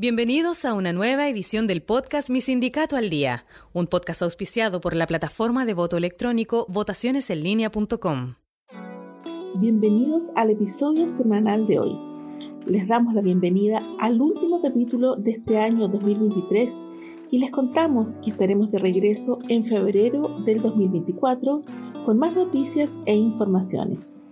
Bienvenidos a una nueva edición del podcast Mi Sindicato al Día, un podcast auspiciado por la plataforma de voto electrónico votacionesenlinea.com. Bienvenidos al episodio semanal de hoy. Les damos la bienvenida al último capítulo de este año 2023 y les contamos que estaremos de regreso en febrero del 2024 con más noticias e informaciones.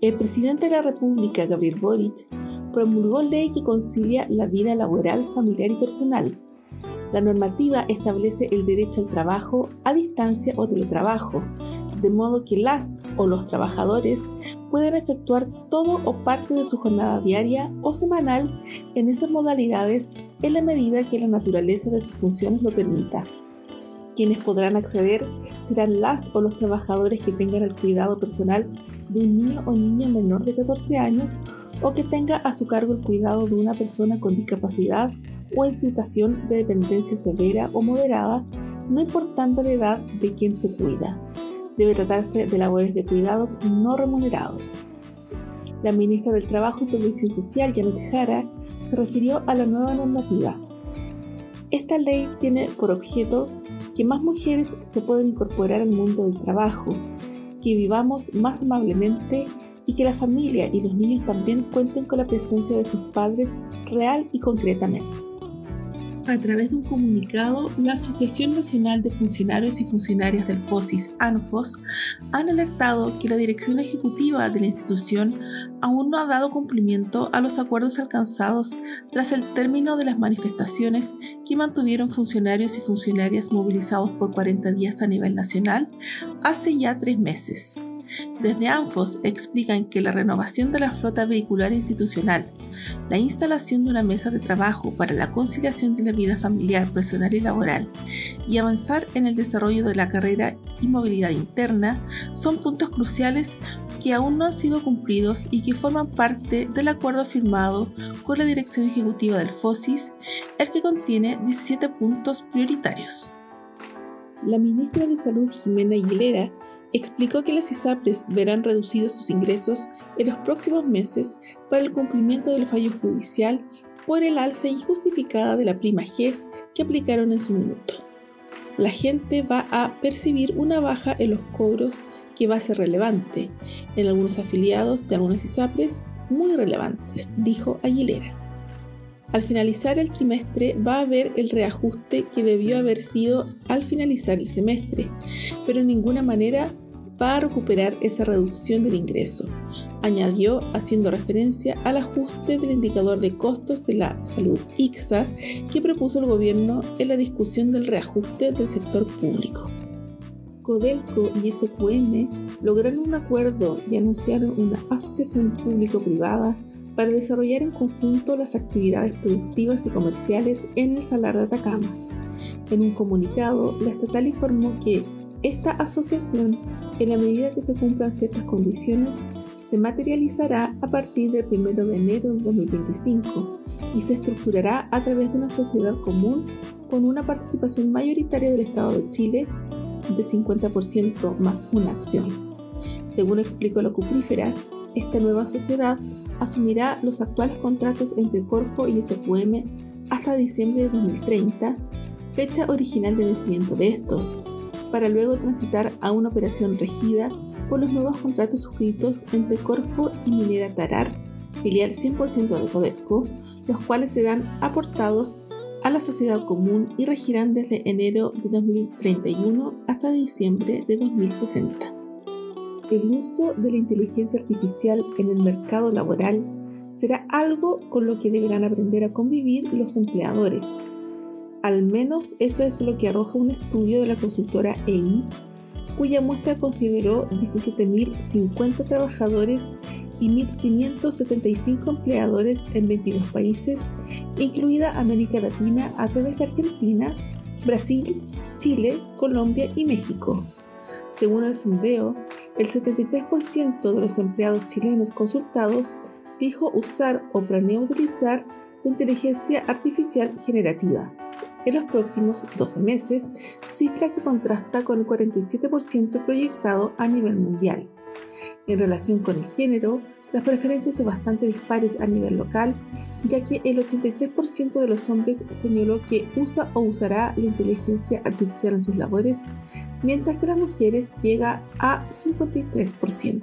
El presidente de la República, Gabriel Boric, promulgó ley que concilia la vida laboral, familiar y personal. La normativa establece el derecho al trabajo a distancia o teletrabajo, de modo que las o los trabajadores pueden efectuar todo o parte de su jornada diaria o semanal en esas modalidades en la medida que la naturaleza de sus funciones lo permita. Quienes podrán acceder serán las o los trabajadores que tengan el cuidado personal de un niño o niña menor de 14 años o que tenga a su cargo el cuidado de una persona con discapacidad o en situación de dependencia severa o moderada, no importando la edad de quien se cuida. Debe tratarse de labores de cuidados no remunerados. La ministra del Trabajo y Previsión Social, Janet Jara, se refirió a la nueva normativa. Esta ley tiene por objeto que más mujeres se puedan incorporar al mundo del trabajo, que vivamos más amablemente y que la familia y los niños también cuenten con la presencia de sus padres real y concretamente. A través de un comunicado, la Asociación Nacional de Funcionarios y Funcionarias del FOSIS, ANFOS, han alertado que la dirección ejecutiva de la institución aún no ha dado cumplimiento a los acuerdos alcanzados tras el término de las manifestaciones que mantuvieron funcionarios y funcionarias movilizados por 40 días a nivel nacional hace ya tres meses. Desde ANFOS explican que la renovación de la flota vehicular institucional, la instalación de una mesa de trabajo para la conciliación de la vida familiar, personal y laboral y avanzar en el desarrollo de la carrera y movilidad interna son puntos cruciales que aún no han sido cumplidos y que forman parte del acuerdo firmado con la dirección ejecutiva del FOSIS, el que contiene 17 puntos prioritarios. La ministra de Salud Jimena Aguilera explicó que las ISAPRES verán reducidos sus ingresos en los próximos meses para el cumplimiento del fallo judicial por el alza injustificada de la prima GES que aplicaron en su minuto. La gente va a percibir una baja en los cobros que va a ser relevante, en algunos afiliados de algunas ISAPRES muy relevantes, dijo Aguilera. Al finalizar el trimestre va a haber el reajuste que debió haber sido al finalizar el semestre, pero en ninguna manera va a recuperar esa reducción del ingreso, añadió haciendo referencia al ajuste del indicador de costos de la salud ICSA que propuso el gobierno en la discusión del reajuste del sector público. Codelco y SQM lograron un acuerdo y anunciaron una asociación público-privada para desarrollar en conjunto las actividades productivas y comerciales en el Salar de Atacama. En un comunicado, la estatal informó que esta asociación, en la medida que se cumplan ciertas condiciones, se materializará a partir del 1 de enero de 2025 y se estructurará a través de una sociedad común con una participación mayoritaria del Estado de Chile de 50% más una acción. Según explicó la cuprífera, esta nueva sociedad asumirá los actuales contratos entre Corfo y SQM hasta diciembre de 2030, fecha original de vencimiento de estos, para luego transitar a una operación regida por los nuevos contratos suscritos entre Corfo y Minera Tarar, filial 100% de Codelco, los cuales serán aportados a la sociedad común y regirán desde enero de 2031 hasta diciembre de 2060. El uso de la inteligencia artificial en el mercado laboral será algo con lo que deberán aprender a convivir los empleadores. Al menos eso es lo que arroja un estudio de la consultora EI, cuya muestra consideró 17.050 trabajadores y 1.575 empleadores en 22 países, incluida América Latina a través de Argentina, Brasil, Chile, Colombia y México. Según el sondeo, el 73% de los empleados chilenos consultados dijo usar o planea utilizar la inteligencia artificial generativa en los próximos 12 meses, cifra que contrasta con el 47% proyectado a nivel mundial. En relación con el género, Las preferencias son bastante dispares a nivel local, ya que el 83% de los hombres señaló que usa o usará la inteligencia artificial en sus labores, mientras que las mujeres llega a 53%.